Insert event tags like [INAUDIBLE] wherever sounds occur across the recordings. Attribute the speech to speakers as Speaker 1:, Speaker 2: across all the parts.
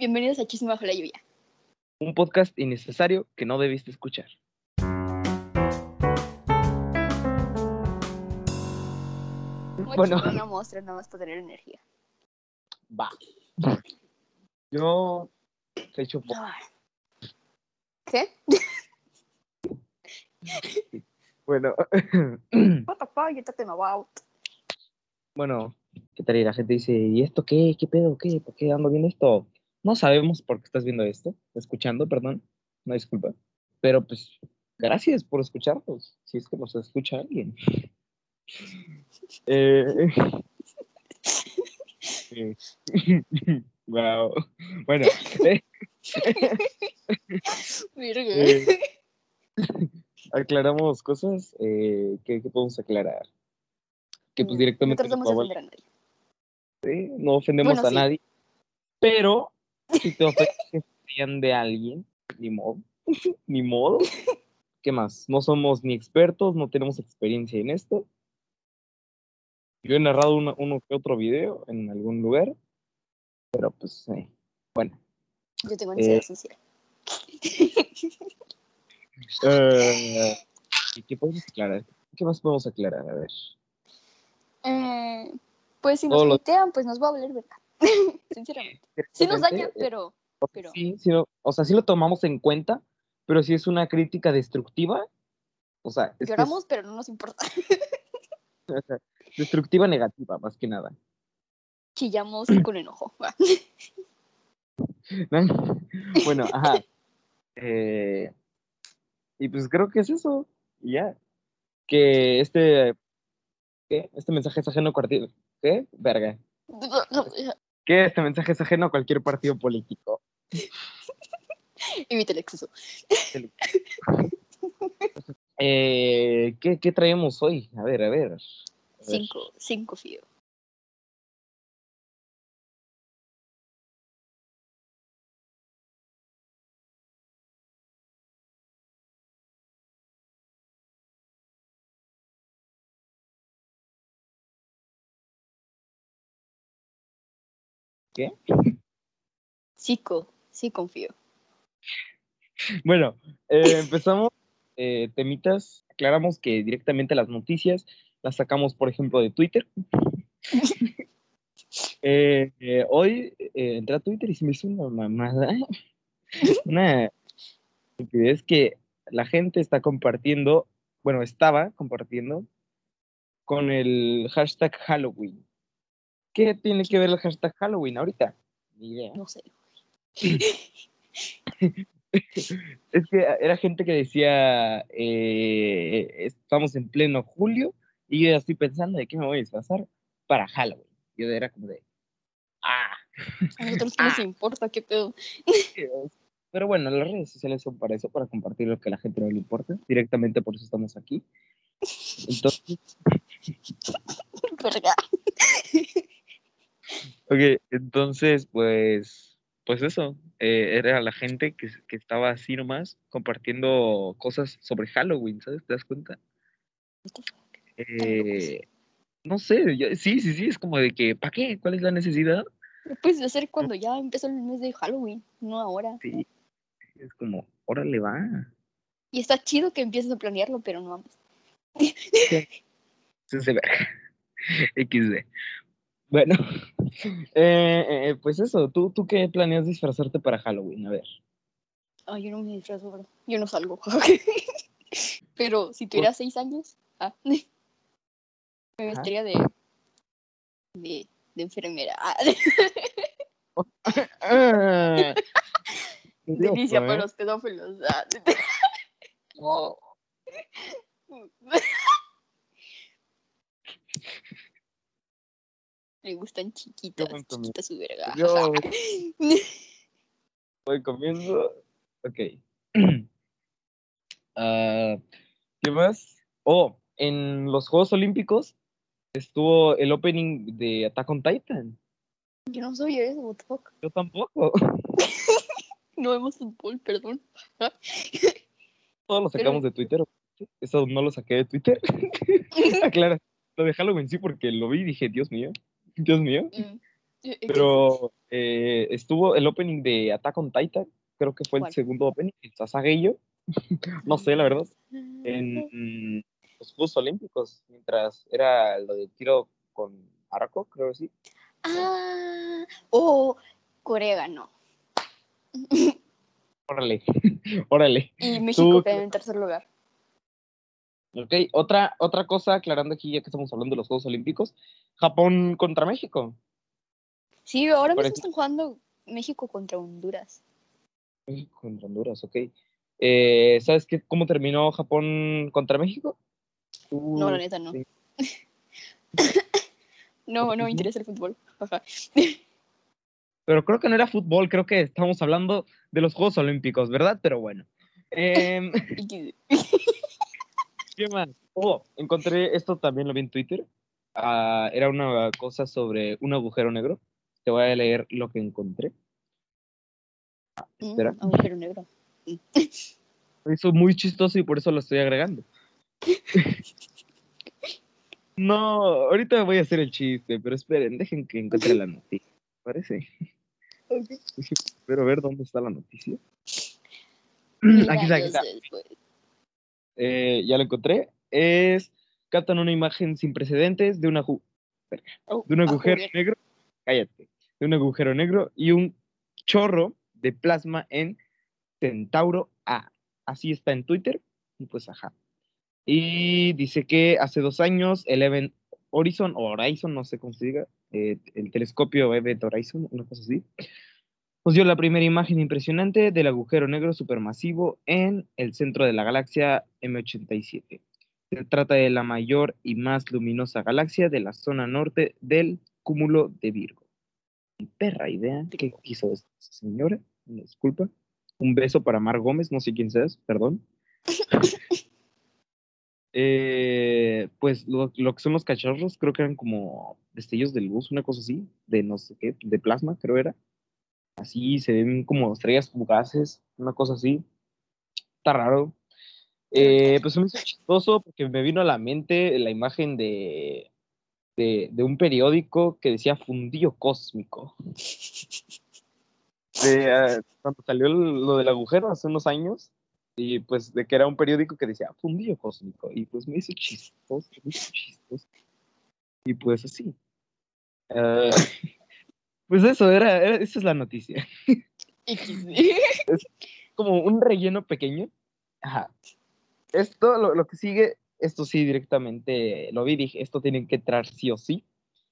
Speaker 1: Bienvenidos a Chisme bajo la lluvia.
Speaker 2: Un podcast innecesario que no debiste escuchar.
Speaker 1: A
Speaker 2: Bueno.
Speaker 1: una muestra nada más para tener energía.
Speaker 2: Va. Yo te echo po-
Speaker 1: Ah. ¿Qué?
Speaker 2: Bueno, [COUGHS]
Speaker 1: What the fuck, you're talking about?
Speaker 2: bueno, ¿qué tal? Y la gente dice, ¿y esto qué? ¿Qué pedo? ¿Qué? ¿Por qué ando viendo esto? No sabemos por qué estás viendo esto, escuchando, perdón, no disculpa. Pero pues, gracias por escucharnos, si es que nos escucha alguien. [LAUGHS] Eh, [LAUGHS] eh, wow. Bueno, eh. Eh, aclaramos cosas eh, que, que podemos aclarar. Que pues
Speaker 1: No
Speaker 2: directamente a
Speaker 1: nadie.
Speaker 2: valer, no ofendemos
Speaker 1: Bueno,
Speaker 2: a
Speaker 1: sí.
Speaker 2: nadie. Pero si te ofenden de alguien, ni modo. [LAUGHS] ni modo. ¿Qué más? No somos ni expertos, no tenemos experiencia en esto. Yo he narrado uno, uno que otro video en algún lugar, pero pues, eh, bueno.
Speaker 1: Yo tengo ansiedad
Speaker 2: Eh.
Speaker 1: social. [LAUGHS]
Speaker 2: Eh, ¿y ¿Qué podemos aclarar? ¿Qué más podemos aclarar? A ver.
Speaker 1: Eh, pues si nos
Speaker 2: Todo lo-
Speaker 1: hatean, pues nos va a valer verdad. [LAUGHS] Sinceramente. Sí nos daña, pero,
Speaker 2: Sí, sí lo- o sea, sí lo tomamos en cuenta, pero si es una crítica destructiva, o sea, es que es-
Speaker 1: lloramos, pero no nos importa. [LAUGHS]
Speaker 2: destructiva negativa, más que nada.
Speaker 1: Chillamos [CLEARS THROAT] con enojo. [LAUGHS] [LAUGHS]
Speaker 2: bueno, ajá. Eh, y pues creo que es eso, ya. Que este, ¿qué? Este mensaje es ajeno a ¿qué? Verga. Que este mensaje es ajeno a cualquier partido político. [LAUGHS]
Speaker 1: Evita el exceso. [LAUGHS]
Speaker 2: Eh, ¿qué, ¿Qué traemos hoy? A ver, a ver. A ver.
Speaker 1: Cinco, cinco fío.
Speaker 2: ¿Qué?
Speaker 1: Cinco, sí confío.
Speaker 2: Bueno, eh, empezamos eh, temitas, aclaramos que directamente las noticias las sacamos, por ejemplo, de Twitter. [LAUGHS] Eh, hoy entré a Twitter y se me hizo una mamada. [LAUGHS] Una es que la gente está compartiendo, bueno, estaba compartiendo con el hashtag Halloween. ¿Qué tiene que ver el hashtag Halloween ahorita? Ni idea.
Speaker 1: No sé. [LAUGHS]
Speaker 2: Es que era gente que decía, eh, estamos en pleno julio y yo ya estoy pensando de qué me voy a disfrazar para Halloween. Yo era como de, ah.
Speaker 1: A nosotros [LAUGHS] qué nos importa, qué pedo.
Speaker 2: Pero bueno, las redes sociales son para eso, para compartir lo que a la gente no le importa. Directamente por eso estamos aquí. Entonces, [LAUGHS]
Speaker 1: Verga.
Speaker 2: Ok, entonces, pues, pues eso. eh, era la gente que, que estaba así nomás compartiendo cosas sobre Halloween, ¿sabes? ¿Te das cuenta? Eh, no sé, yo- sí, sí, sí, es como de que, ¿para qué? ¿Cuál es la necesidad?
Speaker 1: Lo puedes hacer cuando ya empezó el mes de Halloween, no ahora.
Speaker 2: Sí, es como, órale va.
Speaker 1: Y está chido que empieces a planearlo, pero no mames.
Speaker 2: Se se verga. [LAUGHS] XD. Bueno, [LAUGHS] eh, eh, pues eso, ¿tú, ¿tú qué planeas disfrazarte para Halloween? A ver.
Speaker 1: Ay, yo no me disfrazo, bro. Yo no salgo. [LAUGHS] pero si tuviera seis años, ah, [LAUGHS] me vestiría de, de, de enfermera. Ah, delicia para
Speaker 2: ¿eh?
Speaker 1: los pedófilos. Ah.
Speaker 2: Oh,
Speaker 1: Me gustan chiquitas, chiquitas su verga.
Speaker 2: Yo [LAUGHS] voy comiendo. Ok. [CLEARS THROAT] Ah, ¿Qué más? Oh, en los Juegos Olímpicos estuvo el opening de Attack on Titan.
Speaker 1: Yo no soy eso, what the fuck.
Speaker 2: Yo tampoco. [LAUGHS]
Speaker 1: No vemos fútbol, perdón. [LAUGHS]
Speaker 2: Todos lo sacamos de Twitter. Eso no lo saqué de Twitter. Aclara. Lo de Halloween sí, porque lo vi y dije, Dios mío. Dios mío.
Speaker 1: Mm. Eh,
Speaker 2: Pero eh, estuvo el opening de Attack on Titan, creo que fue el segundo opening, el Sasageyo, [LAUGHS] no sé, la verdad, en mm, los Juegos Olímpicos, mientras era lo de tiro con arco, creo que sí.
Speaker 1: Ah, oh, Corea ganó.
Speaker 2: Órale, [LAUGHS] órale.
Speaker 1: Y México quedó en tercer lugar.
Speaker 2: Ok, otra, otra cosa, aclarando aquí, ya que estamos hablando de los Juegos Olímpicos, Japón contra México.
Speaker 1: Sí, ahora mismo están jugando México contra Honduras.
Speaker 2: México contra Honduras, ok. Eh, ¿Sabes qué, cómo terminó Japón contra México?
Speaker 1: No, la neta no.
Speaker 2: sí. [LAUGHS]
Speaker 1: No, no me interesa el fútbol. [LAUGHS]
Speaker 2: Pero creo que no era fútbol, creo que estamos hablando de los Juegos Olímpicos, ¿verdad? Pero bueno. Em, [LAUGHS] ¿Qué más? Oh, encontré esto también lo vi en Twitter. Ah, era una cosa sobre un agujero negro. Te voy a leer lo que encontré.
Speaker 1: Mm,
Speaker 2: Espera.
Speaker 1: agujero negro.
Speaker 2: Eso es muy chistoso y por eso lo estoy agregando. [LAUGHS] no, ahorita voy a hacer el chiste, pero esperen, dejen que encuentre la noticia. ¿Parece? Espero ver dónde está la noticia. Aquí está, aquí está. Eh, ya lo encontré. Es captan una imagen sin precedentes de una ju-
Speaker 1: Oh,
Speaker 2: de un agujero negro, cállate, de un agujero negro y un chorro de plasma en Centauro A. Así está en Twitter, y pues ajá. Y dice que hace dos años el Event Horizon, o Horizon, no sé cómo se diga, eh, el telescopio Event Horizon, una cosa así, nos dio la primera imagen impresionante del agujero negro supermasivo en el centro de la galaxia M87. Se trata de la mayor y más luminosa galaxia de la zona norte del cúmulo de Virgo. Ni Perra idea. ¿Qué quiso esta señora? Disculpa. Un beso para Mar Gómez, no sé quién seas, perdón. [LAUGHS] Eh, pues lo, que son los cachorros, creo que eran como destellos de luz, una cosa así, de no sé qué, de plasma, creo era. Así se ven como estrellas fugaces, una cosa así. Está raro. Eh, pues me hizo chistoso porque me vino a la mente la imagen de, de, de un periódico que decía fundillo cósmico. De, ah, cuando salió lo del agujero hace unos años, y pues de que era un periódico que decía fundillo cósmico, y pues me hizo chistoso, me hizo chistoso. Y pues así. Ah, pues eso, era, era- esa es la noticia. [LAUGHS]
Speaker 1: XD.
Speaker 2: como un relleno pequeño. Ajá. Esto, lo, lo que sigue, esto sí directamente lo vi, dije, esto tiene que entrar sí o sí.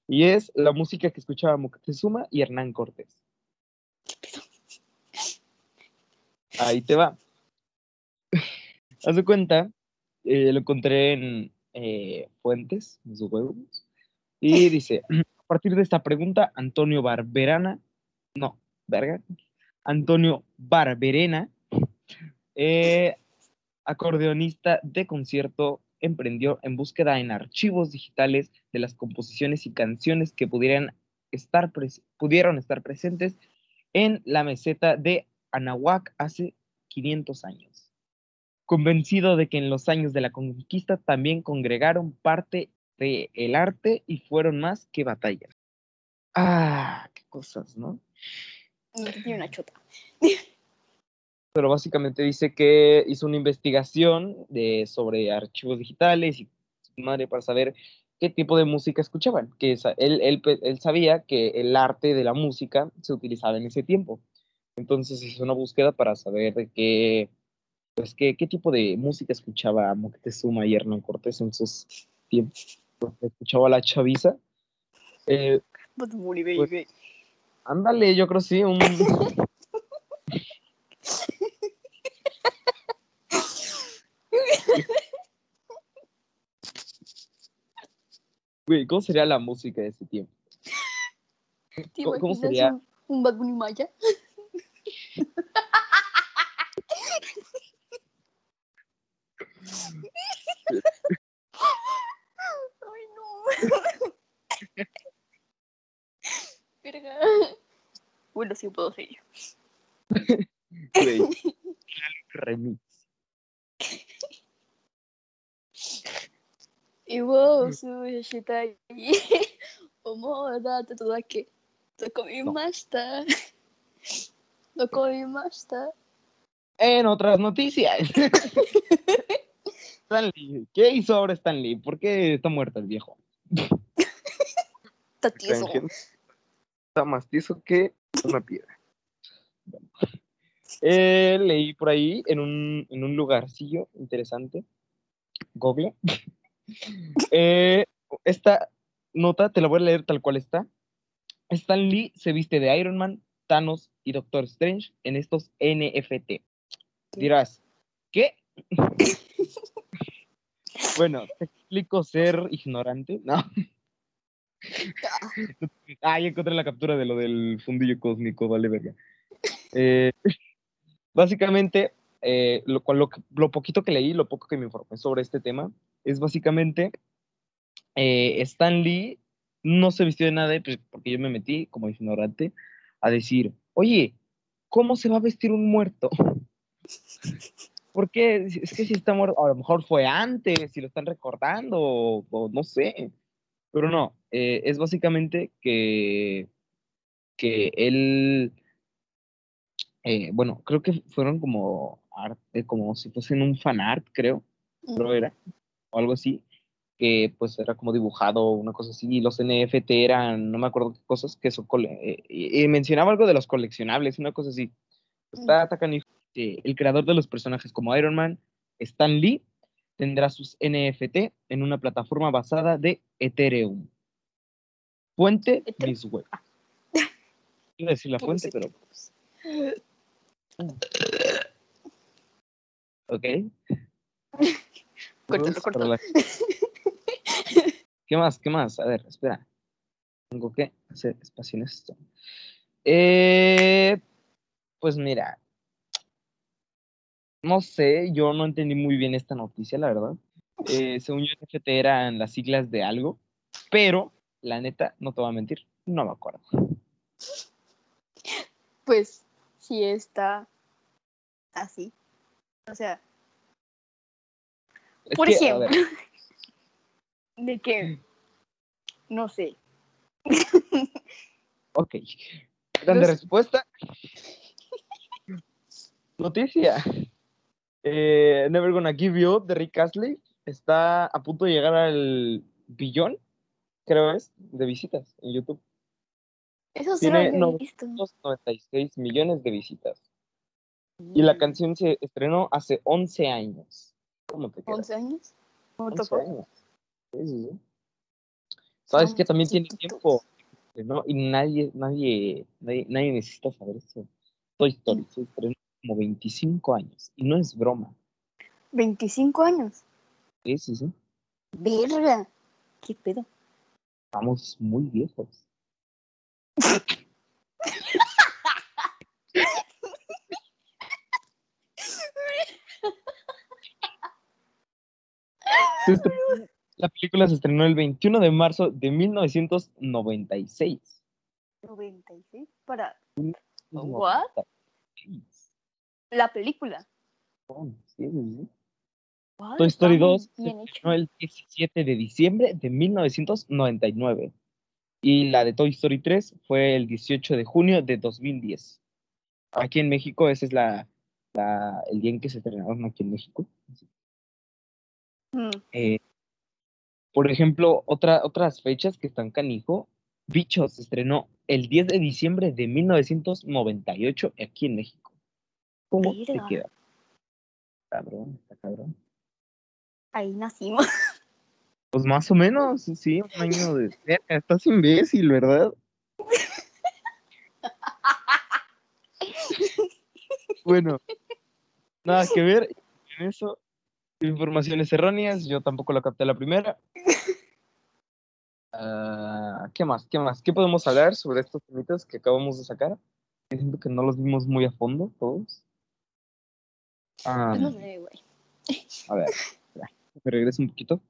Speaker 2: Y es la música que escuchaba Moctezuma y Hernán Cortés. Ahí te va. Haz de cuenta, eh, lo encontré en eh, Fuentes, en sus huevos. Y dice, partir de esta pregunta, Antonio Barberana, no, verga, Antonio Barberena, eh, acordeonista de concierto, emprendió en búsqueda en archivos digitales de las composiciones y canciones que pudieran estar pudieron estar presentes en la meseta de Anahuac hace 500 años. Convencido de que en los años de la conquista también congregaron parte del el arte y fueron más que batallas. Ah, qué cosas, ¿no?
Speaker 1: Tiene una chota.
Speaker 2: pero básicamente dice que hizo una investigación de, sobre archivos digitales y madre para saber qué tipo de música escuchaban, que él, él, él sabía que el arte de la música se utilizaba en ese tiempo. Entonces hizo una búsqueda para saber de qué, pues, qué, qué tipo de música escuchaba Moctezuma y Hernán Cortés en sus tiempos. Escuchaba la chaviza. Eh,
Speaker 1: Bunny,
Speaker 2: Pues-
Speaker 1: baby.
Speaker 2: ándale, yo creo sí, un... Güey, ¿cómo sería la música de ese tiempo?
Speaker 1: ¿Te
Speaker 2: ¿cómo- cómo sería?
Speaker 1: Un, un Bad Bunny Maya? [LAUGHS] Verga, bueno, sí puedo seguir. [LAUGHS]
Speaker 2: Remix.
Speaker 1: Y wow, su yashita y omo date todo aquí. Tokomimashita. Tokomimashita. [LAUGHS]
Speaker 2: En otras noticias. [LAUGHS] Stanley, ¿qué hizo ahora Stanley? ¿Por qué está muerto el viejo?
Speaker 1: Está tieso.
Speaker 2: Está más tieso que una piedra. Bueno. Eh, leí por ahí en un, en un lugarcillo interesante, Google. [LAUGHS] Eh, esta nota te la voy a leer tal cual está. Stan Lee se viste de Iron Man, Thanos y Doctor Strange en estos NFT. Dirás, ¿qué? [LAUGHS] bueno, te explico ser ignorante. No. [LAUGHS] Ya encontré la captura de lo del fundillo cósmico, vale verga. Eh, [LAUGHS] básicamente, eh, lo, poquito que leí, lo poco que me informé sobre este tema, es básicamente eh, Stan Lee no se vistió de nada, pues, porque yo me metí como ignorante a decir, oye, ¿cómo se va a vestir un muerto? Porque es que si está muerto, a lo mejor fue antes, si lo están recordando, o, o no sé. Pero no, eh, es básicamente que, que él, eh, bueno, creo que fueron como arte, como si fuesen un fan art, creo, creo era, o algo así, que pues era como dibujado, una cosa así, y los NFT eran, no me acuerdo qué cosas, que son, cole- eh, y- y mencionaba algo de los coleccionables, una cosa así. Está, está Eh, el creador de los personajes como Iron Man, Stan Lee, tendrá sus NFT en una plataforma basada de Ethereum. Fuente,
Speaker 1: Ether-
Speaker 2: mis web. Iba a decir la fuente, pero ok. Para la- ¿Qué más? ¿Qué más? A ver, espera. Tengo que hacer espacio en esto. Eh, pues mira. No sé, yo no entendí muy bien esta noticia, la verdad. Eh, según yo, NFT eran las siglas de algo, pero la neta, no te voy a mentir, no me acuerdo.
Speaker 1: Pues sí está así. O sea,
Speaker 2: Es
Speaker 1: por
Speaker 2: que,
Speaker 1: ejemplo, [LAUGHS] de que, no sé,
Speaker 2: ok. Grande respuesta. [LAUGHS] Noticia. Eh, Never Gonna Give You Up de Rick Astley está a punto de llegar al billón, creo es, de visitas en YouTube.
Speaker 1: eso sí lo
Speaker 2: Tiene
Speaker 1: visto.
Speaker 2: 296 millones de visitas. Y la canción se estrenó hace 11 años. ¿Cómo te queda?
Speaker 1: 11 años. ¿Cómo
Speaker 2: 11
Speaker 1: tocó?
Speaker 2: años. Sí, sí, sí. Sabes
Speaker 1: Son
Speaker 2: que también tiene tiempo, ¿no? Y nadie, nadie, nadie, nadie necesita saber eso. Toy Story se estrenó como 25 años. Y no es broma.
Speaker 1: 25 años.
Speaker 2: Sí, sí, sí.
Speaker 1: Verga. ¿Qué pedo?
Speaker 2: Estamos muy viejos. La película se estrenó el 21 de marzo de 1996.
Speaker 1: 96 para What?
Speaker 2: 96.
Speaker 1: la película.
Speaker 2: Sí, sí, sí.
Speaker 1: What?
Speaker 2: Toy Story
Speaker 1: Está muy
Speaker 2: 2 se estrenó el 17 de diciembre de 1999. Y la de Toy Story 3 fue el 18 de junio de 2010. Aquí en México, ese es la, la- el día en que se estrenaron aquí en México.
Speaker 1: Mm,
Speaker 2: Eh, por ejemplo, otra, otras fechas que están canijo. Bichos se estrenó el 10 de diciembre de 1998 aquí en México. ¿Cómo te queda? Cabrón, está cabrón.
Speaker 1: Ahí nacimos. [LAUGHS]
Speaker 2: Pues más o menos, sí, un año de... Estás imbécil, ¿verdad? Bueno, nada que ver en eso. Informaciones erróneas, yo tampoco la capté la primera. Ah, ¿Qué más? ¿Qué más? ¿Qué podemos hablar sobre estos temitas que acabamos de sacar? Siento que no los vimos muy a fondo todos. Ah,
Speaker 1: Pues no sé, güey.
Speaker 2: a ver, [LAUGHS] me regreso un poquito.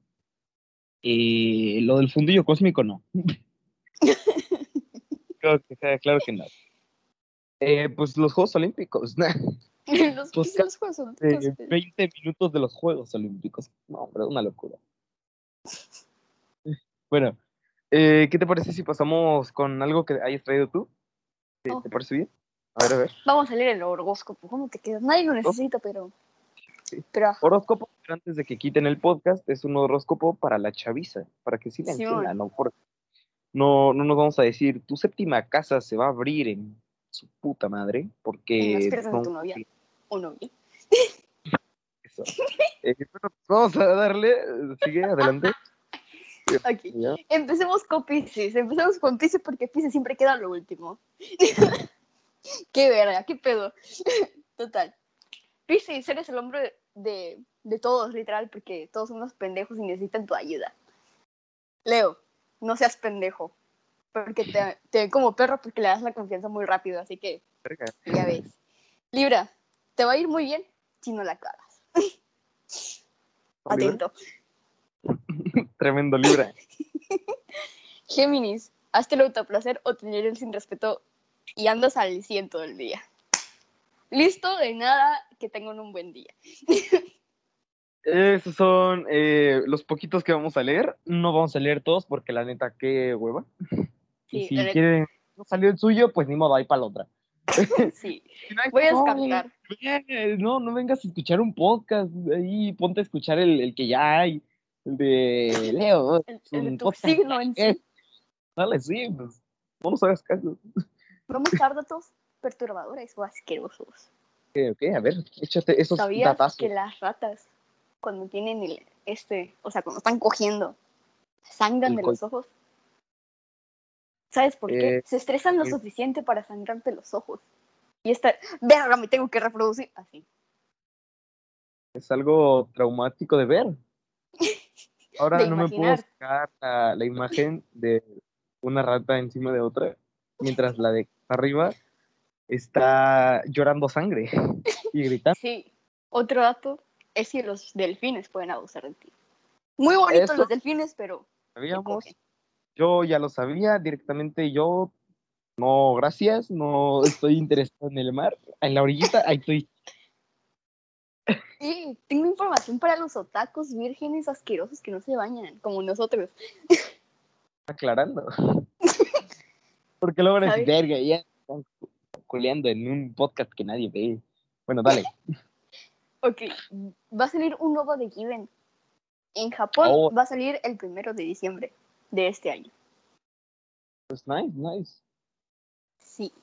Speaker 2: Eh, lo del fundillo cósmico no. [LAUGHS] claro, que, claro que no. Eh, pues los Juegos Olímpicos, [LAUGHS]
Speaker 1: Los,
Speaker 2: Pues
Speaker 1: los juegos
Speaker 2: eh,
Speaker 1: los-
Speaker 2: 20 minutos de los Juegos Olímpicos. No, hombre, una locura. Bueno, Eh, ¿Qué te parece si pasamos con algo que hayas traído tú? ¿Te,
Speaker 1: Oh.
Speaker 2: te parece bien? A ver, a ver.
Speaker 1: Vamos a leer el horóscopo. ¿Cómo te quedas? Nadie lo necesita, pero.
Speaker 2: Sí.
Speaker 1: Pero ajá.
Speaker 2: Horóscopo, antes de que quiten el podcast, es un horóscopo para la chaviza, para que
Speaker 1: Sí,
Speaker 2: siendo,
Speaker 1: bueno.
Speaker 2: no, por- no, no nos vamos a decir, tu séptima casa se va a abrir en su puta madre,
Speaker 1: En
Speaker 2: porque...
Speaker 1: las piernas de tu novia. O novia. [LAUGHS]
Speaker 2: eso. Eh, bueno, vamos a darle, sigue adelante. [LAUGHS]
Speaker 1: Ok.
Speaker 2: Ya.
Speaker 1: Empecemos con Pisces. Empecemos con Pisces porque Pisces siempre queda lo último. [LAUGHS] [LAUGHS] qué verga, qué pedo. [LAUGHS] Total. Pisces, eres el hombre de, de todos, literal, porque todos son unos pendejos y necesitan tu ayuda. Leo, no seas pendejo. Porque te, te ven como perro porque le das la confianza muy rápido, así que
Speaker 2: Verga.
Speaker 1: ya ves. Libra, te va a ir muy bien si no la cagas. Atento. [LAUGHS]
Speaker 2: Tremendo Libra.
Speaker 1: Géminis, hazte el autoplacer o tener el sin respeto y andas al 100 todo el día. Listo, de nada, que tengan un buen día.
Speaker 2: Esos son eh, los poquitos que vamos a leer. No vamos a leer todos porque la neta, qué hueva. y si quieren, no salió el suyo, pues ni modo, ahí para la otra. [LAUGHS]
Speaker 1: Sí, voy a.
Speaker 2: Eh, No, no vengas a escuchar un podcast, ahí ponte a escuchar el, el que ya hay, el de Leo.
Speaker 1: El, de tu
Speaker 2: podcast.
Speaker 1: signo en sí. [LAUGHS]
Speaker 2: Dale, sí, pues, no nos hagas caso.
Speaker 1: Vamos a dar datos perturbadores o asquerosos.
Speaker 2: Ok, ok, a ver, échate esos
Speaker 1: ¿Sabías
Speaker 2: datazos.
Speaker 1: que las ratas, cuando tienen el, este, o sea, cuando están cogiendo, sangran
Speaker 2: El
Speaker 1: de los ojos? ¿Sabes por qué?
Speaker 2: Eh,
Speaker 1: Se estresan lo
Speaker 2: eh.
Speaker 1: suficiente para sangrarte los ojos. Y esta, verga, me tengo que reproducir así.
Speaker 2: Es algo traumático de ver. [LAUGHS] Ahora no me puedo sacar la, la imagen de una rata encima de otra, mientras la de arriba está llorando sangre [LAUGHS] y gritando.
Speaker 1: Sí. Otro dato es que los delfines pueden abusar de ti. Muy bonitos los delfines, pero
Speaker 2: ¿Sabíamos? Yo ya lo sabía directamente, yo no, gracias, no estoy interesado en el mar, en la orillita, ahí estoy.
Speaker 1: Y tengo información para los otacos vírgenes asquerosos que no se bañan, como nosotros.
Speaker 2: aclarando. Porque luego
Speaker 1: ¿Sabes?
Speaker 2: verga, ya están culeando en un podcast que nadie ve. Bueno, dale. [LAUGHS]
Speaker 1: Ok, va a salir un nuevo de Given. En Japón
Speaker 2: Oh.
Speaker 1: va a salir el primero de diciembre de este año.
Speaker 2: Pues nice, nice.
Speaker 1: Sí.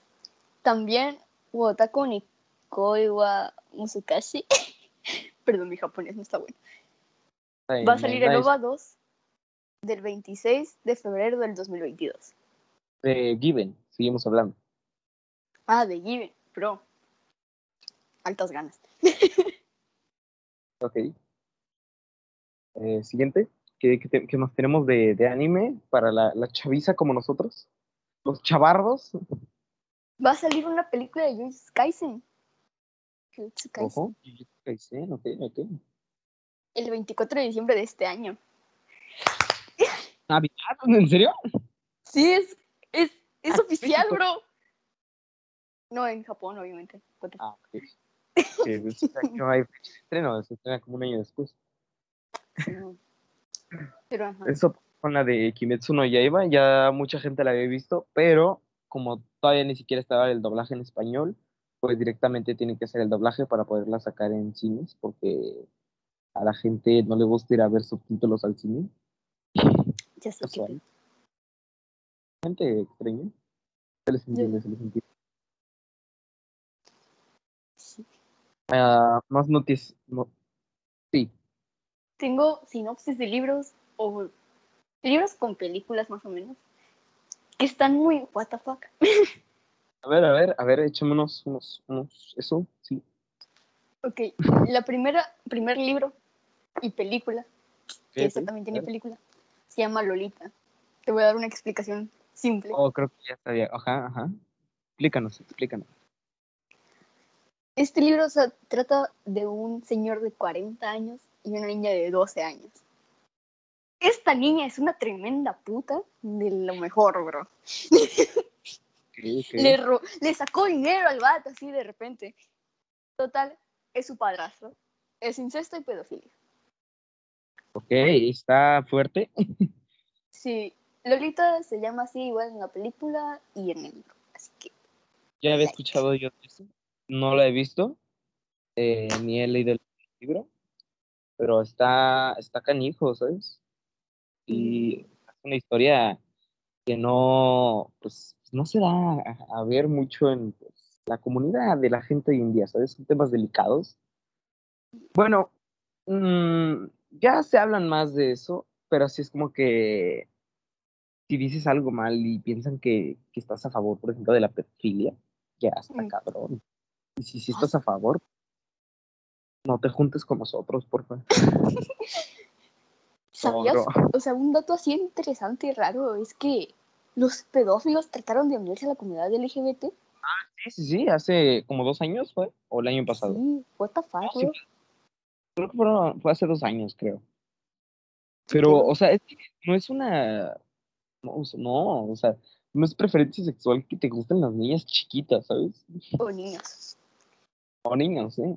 Speaker 1: También Wotako Nikoi wa Musukashi. [LAUGHS] Perdón, mi japonés no está bueno. Va a salir el
Speaker 2: Nice.
Speaker 1: OVA 2 del 26 de febrero del 2022.
Speaker 2: De Given, seguimos hablando.
Speaker 1: Ah, de Given, bro. Altas ganas.
Speaker 2: Ok. Eh, siguiente. ¿Qué, qué qué más tenemos de, de anime para la, la chaviza como nosotros? Los chavardos.
Speaker 1: Va a salir una película de Jujutsu Kaisen. Jujutsu Kaisen.
Speaker 2: Ojo. Jujutsu Kaisen, ok, ok.
Speaker 1: El 24 de diciembre de este año.
Speaker 2: Navidad, ¿en serio?
Speaker 1: Sí, es, es, es
Speaker 2: Ah,
Speaker 1: oficial, bro. No, en Japón, obviamente.
Speaker 2: Ah, ok. Pues, no hay estreno, se estrena como un año después.
Speaker 1: no. Pero ajá.
Speaker 2: Eso con la de Kimetsu no Yaiba, ya mucha gente la había visto, pero como todavía ni siquiera estaba el doblaje en español, pues directamente tiene que ser el doblaje para poderla sacar en cines, porque a la gente no le gusta ir a ver subtítulos al cine.
Speaker 1: Ya sé qué.
Speaker 2: Gente extraña. Se les entiende, se les entiende.
Speaker 1: Sí.
Speaker 2: Ah, más noticias. No. Sí,
Speaker 1: Tengo sinopsis de libros o libros con películas más o menos que están muy what the fuck. [LAUGHS]
Speaker 2: a ver, a ver, a ver, échamonos unos, unos, eso, sí.
Speaker 1: Ok, la primera, primer libro y película, que esta también tiene película, se llama Lolita. Te voy a dar una explicación simple.
Speaker 2: Oh, creo que ya sabía. Ajá, ajá. Explícanos, explícanos.
Speaker 1: Este libro trata de un señor de 40 años y una niña de 12 años. Esta niña es una tremenda puta de lo mejor, bro. Le, le sacó dinero al vato así de repente. Total, es su padrastro. Es incesto y pedofilia.
Speaker 2: Ok, está fuerte. [LAUGHS]
Speaker 1: Sí, Lolita se llama así igual en la película y en el libro. Así que.
Speaker 2: Ya había escuchado yo eso. No la he visto. Eh, ni he leído el libro. Pero está, está canijo, ¿sabes? Y es una historia que no, pues, no se da a, ver mucho en pues, la comunidad de la gente hoy en día, ¿sabes? Son temas delicados. Bueno, mm, ya se hablan más de eso, pero así es como que si dices algo mal y piensan que, que estás a favor, por ejemplo, de la pedofilia, ya está
Speaker 1: Mm.
Speaker 2: cabrón. Y si, si estás a favor, no te juntes con nosotros, por favor. [LAUGHS]
Speaker 1: ¿Sabías? [LAUGHS] O sea, un dato así interesante y raro es que los pedófilos trataron de unirse a la comunidad LGBT.
Speaker 2: Sí, sí, sí, hace como dos años fue, o el año pasado.
Speaker 1: Sí, what the fuck,
Speaker 2: No, sí,
Speaker 1: bro?
Speaker 2: Creo que fueron- fue hace dos años, creo. Pero, o sea, es no es una. No, o sea, no, o sea, no es preferencia sexual que te gusten las niñas chiquitas, ¿sabes?
Speaker 1: O niñas.
Speaker 2: O niños, ¿eh?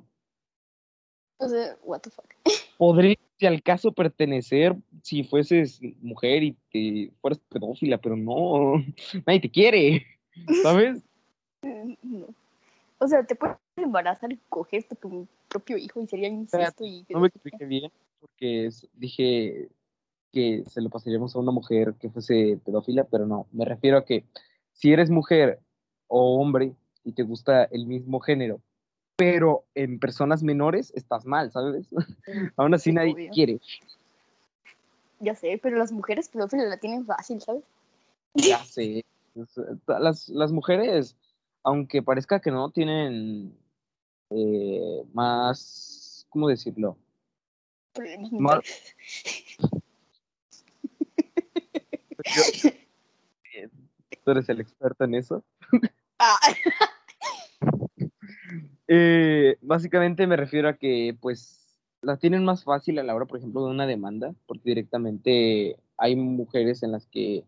Speaker 1: O sea, what the fuck. [LAUGHS]
Speaker 2: Podría, si al caso, pertenecer si fueses mujer y te fueras pedófila, pero no, [LAUGHS] nadie te quiere, [LAUGHS] ¿sabes?
Speaker 1: Mm, No. O sea, te puedes embarazar y coger a tu propio hijo y sería incesto y...
Speaker 2: No me expliqué bien, porque dije que se lo pasaríamos a una mujer que fuese pedófila, pero no, me refiero a que si eres mujer o hombre y te gusta el mismo género, pero en personas menores, estás mal, ¿sabes? [LAUGHS] Aún así
Speaker 1: Sí,
Speaker 2: nadie
Speaker 1: obvio.
Speaker 2: quiere.
Speaker 1: Ya sé, pero las mujeres pedófilas la tienen fácil, ¿sabes?
Speaker 2: Ya sé. Las, las mujeres, aunque parezca que no, tienen eh, más, ¿cómo decirlo?
Speaker 1: Problemas. [LAUGHS]
Speaker 2: Yo- [LAUGHS] Tú eres el experto en eso.
Speaker 1: Ah, [LAUGHS]
Speaker 2: Eh, básicamente me refiero a que, pues, la tienen más fácil a la hora, por ejemplo, de una demanda, porque directamente hay mujeres en las que,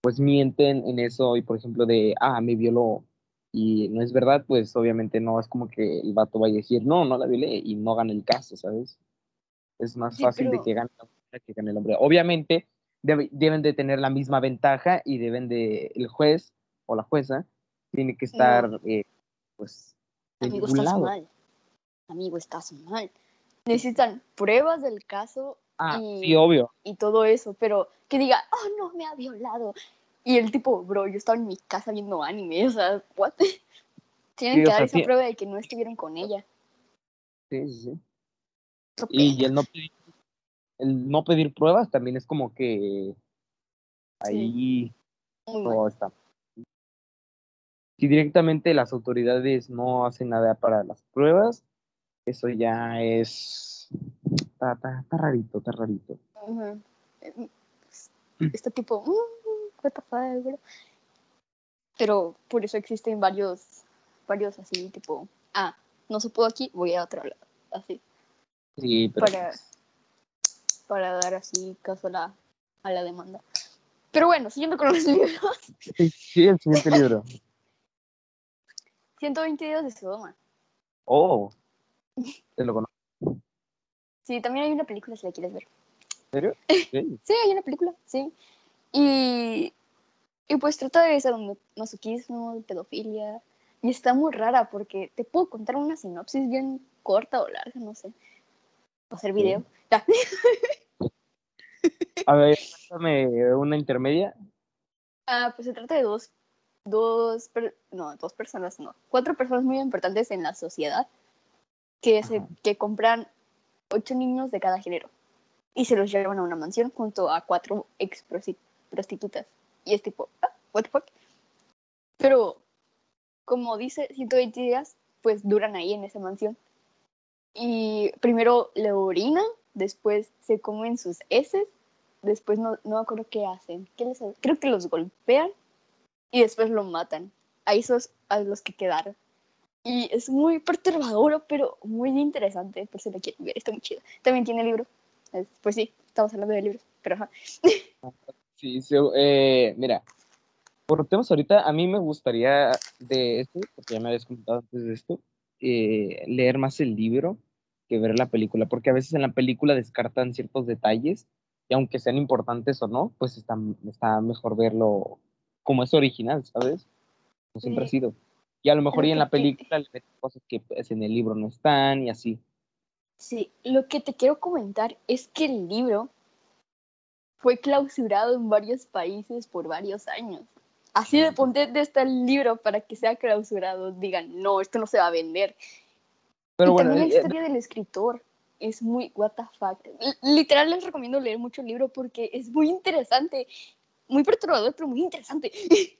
Speaker 2: pues, mienten en eso y, por ejemplo, de, ah, me violó y no es verdad, pues, obviamente no es como que el vato vaya a decir, no, no la violé y no gane el caso, ¿sabes? Es más
Speaker 1: Sí,
Speaker 2: fácil de que gane la mujer que gane el hombre. Obviamente debe- deben de tener la misma ventaja y deben de, el juez o la jueza tiene que estar, eh, pues,
Speaker 1: amigo, estás mal. Amigo, estás mal. Necesitan pruebas del caso
Speaker 2: Ah,
Speaker 1: y,
Speaker 2: sí, obvio.
Speaker 1: y todo eso, pero que diga, oh, no, me ha violado. Y el tipo, bro, yo estaba en mi casa viendo anime, o sea, what? [LAUGHS] Tienen
Speaker 2: Sí,
Speaker 1: que dar
Speaker 2: sea,
Speaker 1: esa prueba de que no estuvieron con ella.
Speaker 2: Sí, sí, sí. Y el no pedir, el no pedir pruebas también es como que ahí
Speaker 1: mal.
Speaker 2: todo está. Si directamente las autoridades no hacen nada para las pruebas, eso ya es. Está, está- está rarito, está rarito.
Speaker 1: Tipo, mm, what the fuck, bro. Pero por eso existen varios, varios así, tipo, ah, no se pudo aquí, voy a otro lado. Así,
Speaker 2: Sí, pero.
Speaker 1: para, para dar así caso a la, a la demanda. Pero bueno, siguiendo con los [LAUGHS] libros,
Speaker 2: Sí, sí, el siguiente libro. [LAUGHS]
Speaker 1: 120 días de Sodoma.
Speaker 2: Oh, te lo conozco.
Speaker 1: Sí, también hay una película si la quieres ver.
Speaker 2: ¿En serio? [LAUGHS] Sí.
Speaker 1: Sí, hay una película, sí. Y, y pues trata de sadomasoquismo, pedofilia. Y está muy rara porque te puedo contar una sinopsis bien corta o larga, no sé. Va a ser video. Ya.
Speaker 2: A ver, cuéntame una intermedia.
Speaker 1: Ah, pues se trata de dos, dos, no, dos personas, no, cuatro personas muy importantes en la sociedad que, se, que compran ocho niños de cada género y se los llevan a una mansión junto a cuatro ex prosti- prostitutas. Y es tipo, ah, what the fuck. Pero, como dice 120 días, pues duran ahí en esa mansión. Y primero le orinan, después se comen sus heces después no, no me acuerdo qué hacen. ¿Qué les Creo que los golpean y después lo matan. A esos a los que quedaron. Y es muy perturbador, pero muy interesante, por si lo quieren ver. Está muy chido. También tiene libro. Es- Pues sí, estamos hablando de libros, pero ajá. [LAUGHS]
Speaker 2: Sí, sí, eh, mira, por temas ahorita, a mí me gustaría de esto, porque ya me habías comentado antes de esto, eh, leer más el libro que ver la película, porque a veces en la película descartan ciertos detalles y aunque sean importantes o no, pues está, está mejor verlo como es original, ¿sabes? Como siempre ha sido. Y a lo mejor
Speaker 1: Lo
Speaker 2: y en la
Speaker 1: te-
Speaker 2: película le meten cosas que pues, en el libro no están y así.
Speaker 1: Sí, lo que te quiero comentar es que el libro fue clausurado en varios países por varios años. Así de potente está el libro para que sea clausurado. Digan, no, esto no se va a vender.
Speaker 2: Pero
Speaker 1: y
Speaker 2: bueno,
Speaker 1: también la
Speaker 2: eh,
Speaker 1: historia del escritor es muy what the fuck. L- Literal les recomiendo leer mucho el libro porque es muy interesante, muy perturbador, pero muy interesante. [LAUGHS]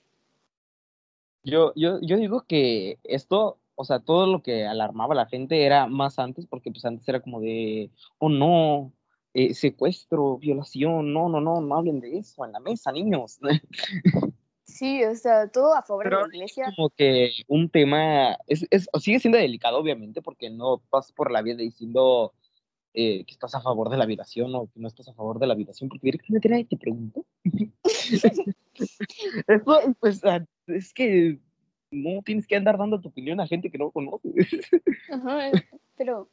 Speaker 2: Yo, yo, yo digo que esto, o sea, todo lo que alarmaba a la gente era más antes, porque pues antes era como de, oh no, eh, secuestro, violación, no, no, no, no hablen de eso en la mesa, niños. [LAUGHS]
Speaker 1: Sí, o sea, todo a favor
Speaker 2: Pero
Speaker 1: de la iglesia.
Speaker 2: Como que un tema, es, es, sigue siendo delicado, obviamente, porque no vas por la vida diciendo eh, que estás a favor de la violación o que no estás a favor de la violación, porque directamente nadie te pregunta. [LAUGHS] Eso, pues, ah, es que no tienes que andar dando tu opinión a gente que no conoces.
Speaker 1: Ajá, eh, pero,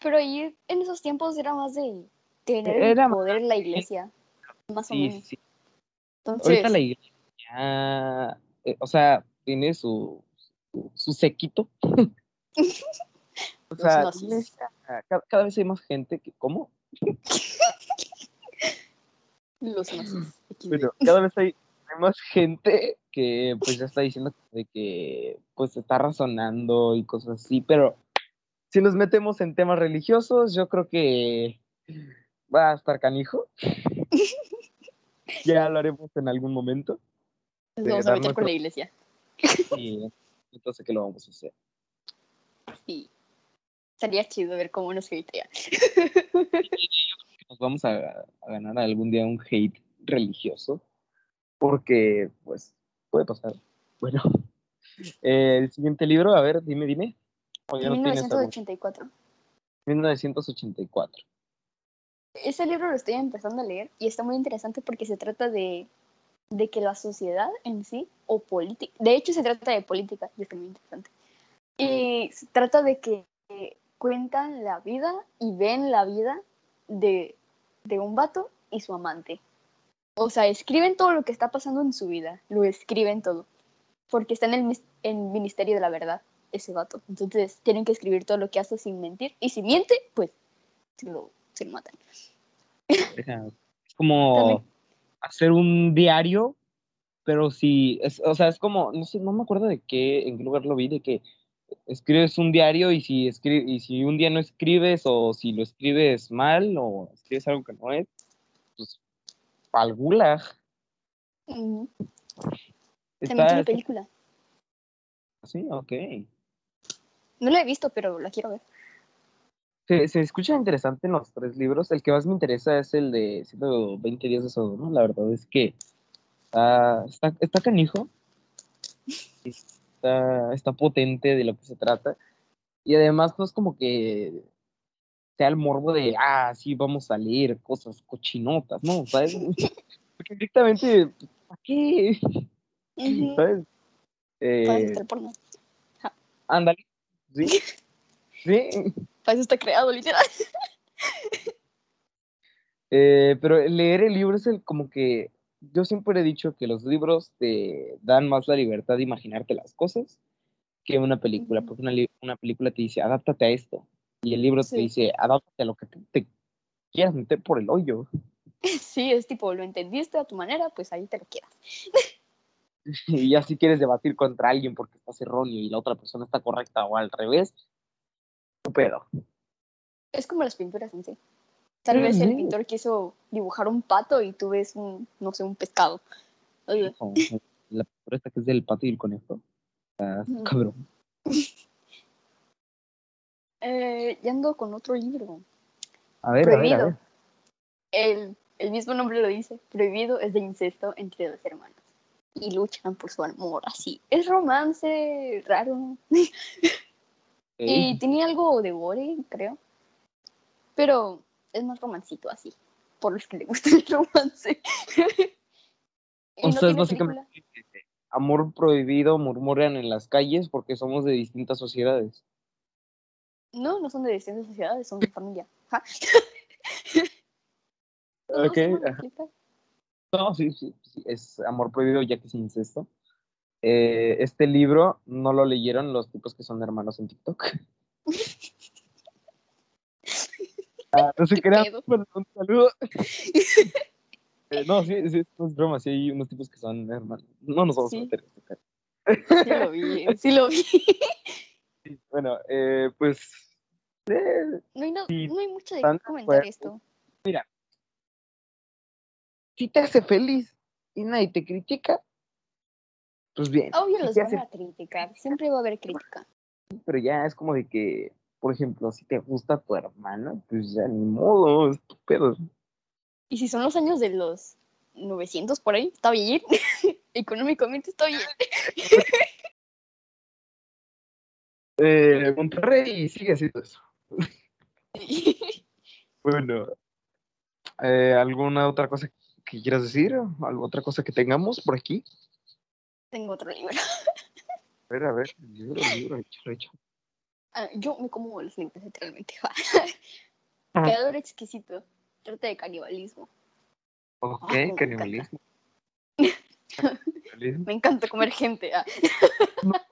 Speaker 1: pero ahí en esos tiempos era más de tener
Speaker 2: Era
Speaker 1: poder en la iglesia, más o menos.
Speaker 2: sí.
Speaker 1: Entonces,
Speaker 2: Ahorita la iglesia ya, eh, o sea, tiene su, su, su séquito. [LAUGHS] o sea, iglesia, cada, cada vez hay más gente que, ¿cómo?
Speaker 1: los nazis.
Speaker 2: Pero cada vez hay, hay más gente que pues ya está diciendo de que pues está razonando y cosas así, pero si nos metemos en temas religiosos, yo creo que va a estar canijo. [LAUGHS] ya lo haremos en algún momento.
Speaker 1: Nos vamos a meter con
Speaker 2: nuestro-
Speaker 1: la iglesia.
Speaker 2: Entonces que lo vamos a hacer.
Speaker 1: Sí. Estaría chido ver cómo nos hatea.
Speaker 2: Nos vamos a, a ganar algún día un hate religioso, porque pues puede pasar. Bueno, eh, el siguiente libro, a ver, dime, dime. O ya no tienes algo.
Speaker 1: 1984.
Speaker 2: 1984.
Speaker 1: Ese libro lo estoy empezando a leer y está muy interesante porque se trata de, de que la sociedad en sí, o política, de hecho se trata de política y está muy interesante. Y se trata de que cuentan la vida y ven la vida de, de un vato y su amante. O sea, escriben todo lo que está pasando en su vida, lo escriben todo, porque está en el, en el Ministerio de la Verdad, ese vato. Entonces tienen que escribir todo lo que hace sin mentir, y si miente, pues se lo, se lo matan.
Speaker 2: Es como
Speaker 1: También.
Speaker 2: hacer un diario, pero si, es, o sea, es como, no sé, no me acuerdo de qué, en qué lugar lo vi, de que escribes un diario y si, escri y si un día no escribes o si lo escribes mal o escribes algo que no es, pues al gulag.
Speaker 1: También
Speaker 2: Está,
Speaker 1: tiene película.
Speaker 2: sí, ok.
Speaker 1: No la he visto, pero la quiero ver.
Speaker 2: Se, se escucha interesante en los tres libros. El que más me interesa es el de 120 días de Sodoma. La verdad es que está, está canijo. [LAUGHS] Está, está potente de lo que se trata. Y además no es como que sea el morbo de, ah, sí, vamos a leer cosas cochinotas, ¿no? ¿Sabes? [LAUGHS] Porque directamente, ¿para qué?
Speaker 1: Ujú.
Speaker 2: ¿Sabes?
Speaker 1: Para eso
Speaker 2: Eh, ándale. ¿Sí? [LAUGHS] Sí.
Speaker 1: Para eso está creado, literal.
Speaker 2: Eh, pero leer el libro es el como que yo siempre he dicho que los libros te dan más la libertad de imaginarte las cosas que una película, porque una, una película te dice, adáptate a esto, y el libro te dice, adáptate a lo que te quieras meter por el hoyo. [LAUGHS]
Speaker 1: Sí, es tipo, lo entendiste a tu manera, pues ahí te lo quieras. [LAUGHS]
Speaker 2: y ya si quieres debatir contra alguien porque estás erróneo y la otra persona está correcta o al revés, tu pedo.
Speaker 1: Es como las pinturas en sí. Tal vez el pintor quiso dibujar un pato y tú ves un, no sé, un pescado.
Speaker 2: La pintura esta que es del pato y el conejo.
Speaker 1: Ujú. [LAUGHS]
Speaker 2: cabrón. [LAUGHS]
Speaker 1: eh, ya ando con otro libro.
Speaker 2: A ver, a ver, a
Speaker 1: Prohibido.
Speaker 2: ver.
Speaker 1: El, el mismo nombre lo dice. Prohibido es de incesto entre dos hermanos. Y luchan por su amor, así. Es romance raro. [LAUGHS] Y tiene algo de gore, creo. Pero es más romancito así. Por los que le gusta el [LAUGHS] romance.
Speaker 2: O
Speaker 1: no
Speaker 2: es básicamente
Speaker 1: película.
Speaker 2: amor prohibido, murmuran en las calles porque somos de distintas sociedades.
Speaker 1: No, no son de distintas sociedades, son de familia. Ja. ¿No [LAUGHS]
Speaker 2: Ok? No, sí, sí, sí, es amor prohibido ya que es incesto. Eh, este libro no lo leyeron los tipos que son hermanos en TikTok. [LAUGHS] Ah, no se
Speaker 1: ¿Qué
Speaker 2: crean,
Speaker 1: pedo?
Speaker 2: pero un saludo. [LAUGHS] Eh, no, sí, sí, no es broma, sí hay unos tipos que son hermanos. No nos vamos
Speaker 1: Sí.
Speaker 2: a meter este.
Speaker 1: Sí lo vi, sí lo vi. [LAUGHS]
Speaker 2: Bueno, eh, pues eh,
Speaker 1: No hay, no, no hay mucho de qué comentar esto.
Speaker 2: si te hace feliz y nadie te critica, pues bien.
Speaker 1: Obvio
Speaker 2: Si
Speaker 1: los van
Speaker 2: hace
Speaker 1: a criticar, siempre va a haber crítica.
Speaker 2: pero ya es como de que, por ejemplo, si te gusta tu hermana, pues ya ni modo, es tu pedo.
Speaker 1: Y si son los años de los 900 por ahí, está bien. [LAUGHS] Económicamente está bien. [LAUGHS]
Speaker 2: Eh, Monterrey sigue haciendo eso. [LAUGHS] Bueno, eh, ¿alguna otra cosa que quieras decir? ¿Alguna otra cosa que tengamos por aquí?
Speaker 1: Tengo otro libro.
Speaker 2: A ver, a ver, libro, libro, échalo, échalo.
Speaker 1: Ah, yo me como los libros, literalmente. [LAUGHS] Creador exquisito. Trata de canibalismo.
Speaker 2: Ok,
Speaker 1: Ah, me
Speaker 2: canibalismo. [LAUGHS] Canibalismo.
Speaker 1: Me encanta comer gente. ah. [LAUGHS]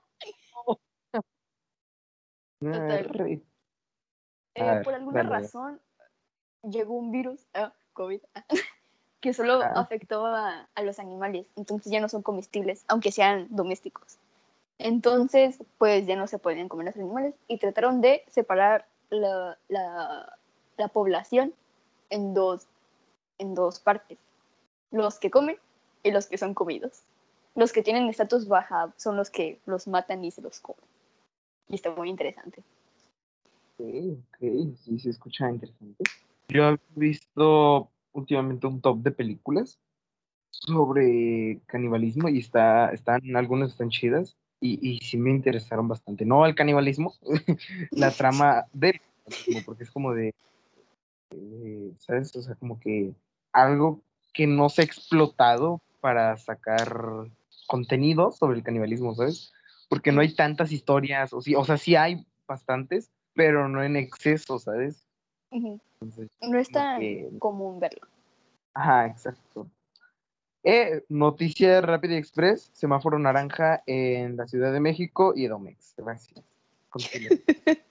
Speaker 1: Total. Eh,
Speaker 2: ver,
Speaker 1: por alguna
Speaker 2: dale.
Speaker 1: razón llegó un virus, ah, COVID, ah, que solo
Speaker 2: Ah.
Speaker 1: afectó a, a los animales, entonces ya no son comestibles, aunque sean domésticos. Entonces, pues ya no se podían comer los animales y trataron de separar la, la- la población en dos, en dos partes, los que comen y los que son comidos. Los que tienen estatus baja son los que los matan y se los comen. Y está muy interesante.
Speaker 2: Ok, ok, sí, se escucha interesante. Yo he visto últimamente un top de películas sobre canibalismo y está, están, algunas están chidas y, y sí me interesaron bastante. No el canibalismo, [LAUGHS] la [LAUGHS] trama del canibalismo, porque es como de, eh, ¿sabes? O sea, como que algo que no se ha explotado para sacar contenido sobre el canibalismo, ¿sabes? Porque no hay tantas historias, o, sí, o sea, sí hay bastantes, pero no en exceso, ¿sabes? Entonces,
Speaker 1: No es tan
Speaker 2: que-
Speaker 1: común verlo.
Speaker 2: Ajá, exacto. Eh, noticia rápida y express, semáforo naranja en la Ciudad de México y Edomex. Gracias. [LAUGHS]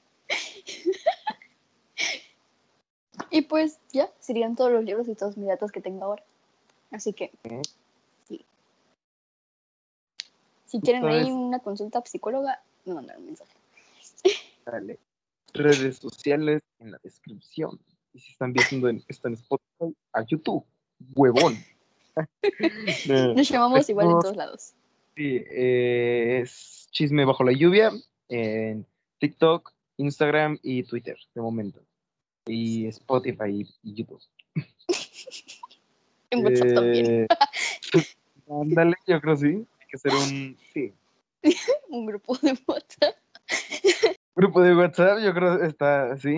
Speaker 1: Y pues ya, serían todos los libros y todos mis datos que tengo ahora. Así que, sí. Si quieren ahí una consulta psicóloga, me mandan un mensaje.
Speaker 2: Dale. Redes sociales en la descripción. Y si están viendo en- esto en Spotify, a YouTube. Huevón.
Speaker 1: Nos llamamos igual en todos lados.
Speaker 2: Sí, eh, es Chisme Bajo la Lluvia en TikTok, Instagram y Twitter, de momento. Y Spotify y, YouTube.
Speaker 1: En WhatsApp también.
Speaker 2: Eh, [LAUGHS] Ándale, yo creo sí. Hay que hacer un sí, [LAUGHS]
Speaker 1: Un grupo de WhatsApp.
Speaker 2: grupo de WhatsApp, yo creo está así.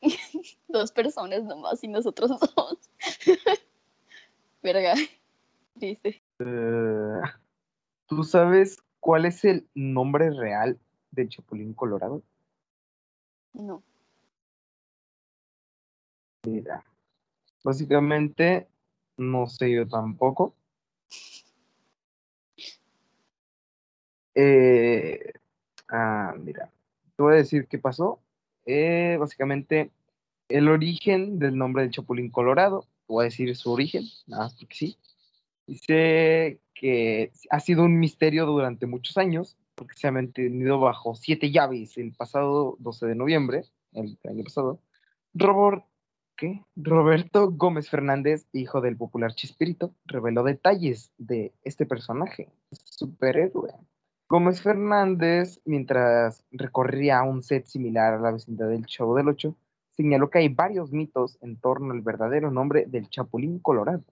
Speaker 2: [LAUGHS]
Speaker 1: Dos personas nomás y nosotros dos. Verga. [LAUGHS] Dice.
Speaker 2: ¿Tú sabes cuál es el nombre real de Chapulín Colorado?
Speaker 1: No.
Speaker 2: Mira, básicamente, no sé yo tampoco. Eh, ah, mira, te voy a decir qué pasó. Eh, básicamente, el origen del nombre del Chapulín Colorado, voy a decir su origen, nada más porque sí. Dice que ha sido un misterio durante muchos años, porque se ha mantenido bajo siete llaves el pasado 12 de noviembre, el año pasado. Robert, ¿qué? Roberto Gómez Fernández, hijo del popular Chispirito, reveló detalles de este personaje, superhéroe. Gómez Fernández, mientras recorría un set similar a la vecindad del Chavo del Ocho, señaló que hay varios mitos en torno al verdadero nombre del Chapulín Colorado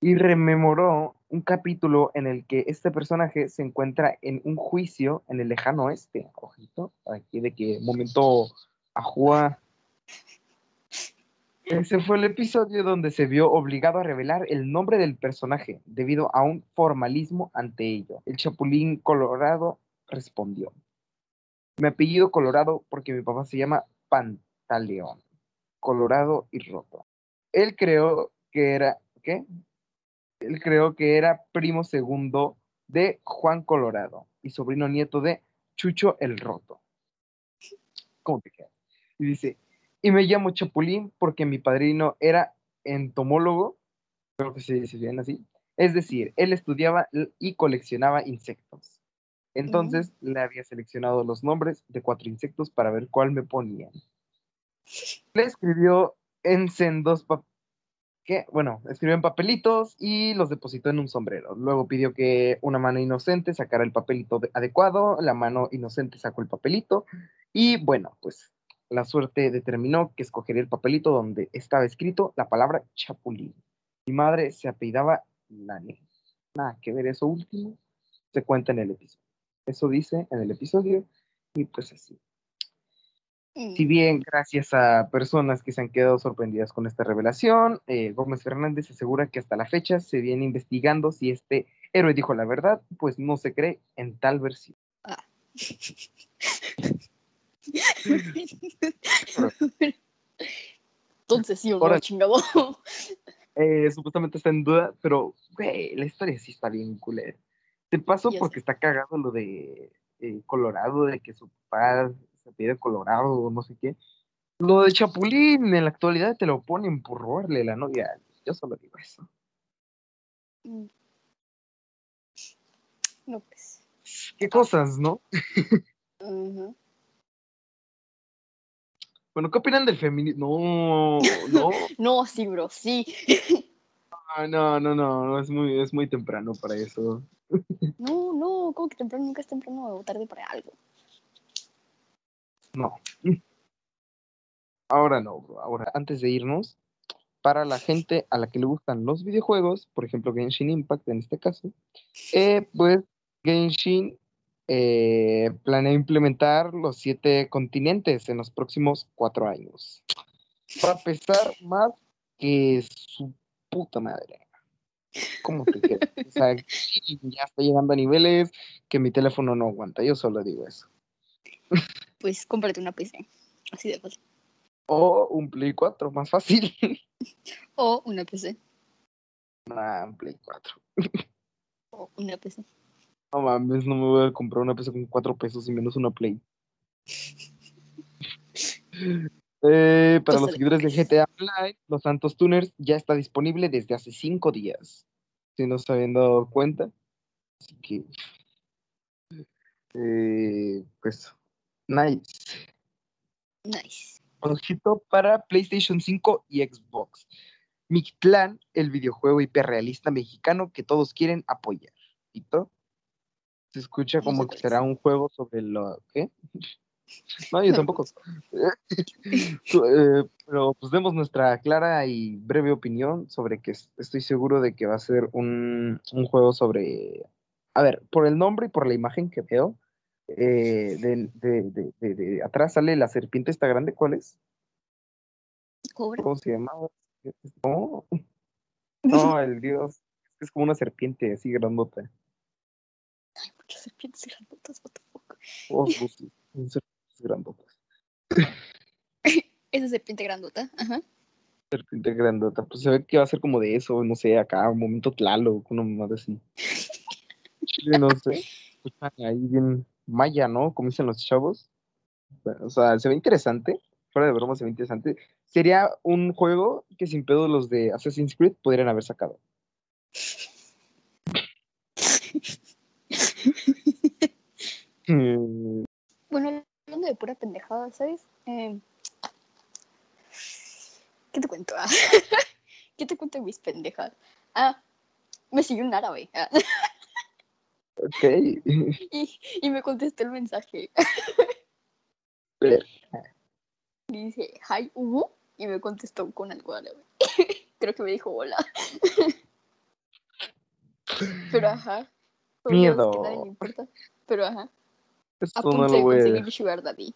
Speaker 2: y rememoró un capítulo en el que este personaje se encuentra en un juicio en el lejano oeste. Ojito, aquí de que momento ajua. Ese fue el episodio donde se vio obligado a revelar el nombre del personaje debido a un formalismo ante ello. El Chapulín Colorado respondió: Mi apellido Colorado porque mi papá se llama Pantaleón, Colorado y roto. él creó que era, ¿qué? Él creó que era primo segundo de Juan Colorado y sobrino nieto de Chucho el Roto. ¿Cómo te queda? Y dice, y me llamo Chapulín porque mi padrino era entomólogo, creo que se dice bien así. Es decir, él estudiaba y coleccionaba insectos. Entonces le había seleccionado los nombres de cuatro insectos para ver cuál me ponían. Le escribió en sendos que, bueno, escribió en papelitos y los depositó en un sombrero. Luego pidió que una mano inocente sacara el papelito adecuado, la mano inocente sacó el papelito y bueno, pues la suerte determinó que escogería el papelito donde estaba escrito la palabra chapulín. Mi madre se apellidaba Lani. Nada que ver eso último, se cuenta en el episodio. Eso dice en el episodio y pues así. Si bien gracias a personas que se han quedado sorprendidas con esta revelación, eh, Gómez Fernández asegura que hasta la fecha se viene investigando si este héroe dijo la verdad, pues no se cree en tal versión. Ah. [LAUGHS]
Speaker 1: Entonces sí, un chingado.
Speaker 2: Eh, supuestamente está en duda, pero güey, la historia sí está bien culera. Te paso porque está cagado lo de eh, Colorado, de que su papá se pide Colorado o no sé qué. Lo de Chapulín en la actualidad te lo ponen por robarle la novia. Yo solo digo eso. Mm.
Speaker 1: No, pues.
Speaker 2: Qué cosas, ¿no? Bueno, ¿qué opinan del feminismo? No, no. [LAUGHS]
Speaker 1: no, sí, bro, sí.
Speaker 2: no, no, no, no, es muy, es muy temprano para eso.
Speaker 1: No, no, ¿cómo que temprano? Nunca es temprano o tarde para algo.
Speaker 2: No. Ahora no, bro. Ahora, antes de irnos, para la gente a la que le gustan los videojuegos, por ejemplo, Genshin Impact en este caso, eh, pues Genshin eh, planea implementar los siete continentes en los próximos cuatro años. Va a pesar más que su puta madre. ¿Cómo te quedas? O sea, ya está llegando a niveles que mi teléfono no aguanta. Yo solo digo eso.
Speaker 1: Pues cómprate una PC. Así de fácil.
Speaker 2: O un Play 4, más fácil. [LAUGHS]
Speaker 1: O una PC.
Speaker 2: Ah, un Play 4.
Speaker 1: O una PC.
Speaker 2: No mames, no me voy a comprar una PC con 4 pesos y menos una Play. [LAUGHS] Eh, para los seguidores de GTA Online, Los Santos Tuners ya está disponible desde hace 5 días. Si no se habían dado cuenta. Así que. Eh, pues. Nice.
Speaker 1: Nice.
Speaker 2: Ojito para PlayStation 5 y Xbox. Mictlán, el videojuego hiperrealista mexicano que todos quieren apoyar. Se escucha como que será un juego sobre lo. ¿Qué? [LAUGHS] No, yo tampoco. [LAUGHS] Eh, pero pues demos nuestra clara y breve opinión sobre que estoy seguro de que va a ser un, juego sobre. A ver, por el nombre y por la imagen que veo, eh, de, atrás sale la serpiente esta grande, ¿cuál es? ¿Cómo se llama? No, [LAUGHS] no el dios. Es como una serpiente así grandota
Speaker 1: muchas serpientes grandotas, what the fuck.
Speaker 2: Oh, [LAUGHS] pues serpientes grandotas.
Speaker 1: Esa serpiente grandota, ajá.
Speaker 2: Serpiente grandota, pues se ve que va a ser como de eso, no sé, acá, un momento Tlalo, una mamá así. [LAUGHS] no sé. Ahí bien maya, ¿no? Como dicen los chavos. O sea, se ve interesante. Fuera de broma, se ve interesante. Sería un juego que sin pedo los de Assassin's Creed podrían haber sacado. [LAUGHS]
Speaker 1: Bueno, hablando de pura pendejada, ¿sabes? Eh, ¿Qué te cuento? [LAUGHS] ¿Qué te cuento de mis pendejadas? Ah, me siguió un árabe. Ah. [LAUGHS]
Speaker 2: Ok. [LAUGHS]
Speaker 1: Y, me contestó el mensaje. [LAUGHS] dice, hi, Hugo. Y me contestó con algo árabe. [LAUGHS] Creo que me dijo hola. Pero ajá.
Speaker 2: Miedo.
Speaker 1: Que nadie le importa. Pero ajá. Esto no lo voy a conseguir Sugar Daddy.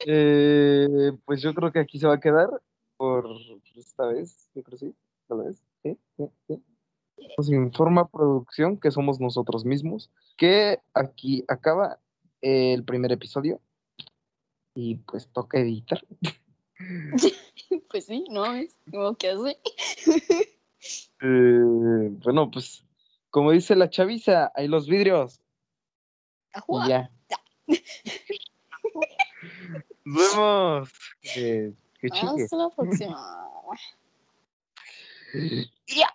Speaker 2: eh, pues yo creo que aquí se va a quedar por esta vez. Yo creo sí. Tal vez. ¿Sí? ¿Sí? ¿Sí? Nos informa producción que somos nosotros mismos. Que aquí acaba el primer episodio. Y pues toca editar. [LAUGHS]
Speaker 1: Pues sí, no, es como que así. [LAUGHS]
Speaker 2: Eh, bueno, pues, como dice la chaviza, hay los vidrios. Y ya. Nos vemos. Eh, que.
Speaker 1: Hasta la próxima. [LAUGHS] Ya.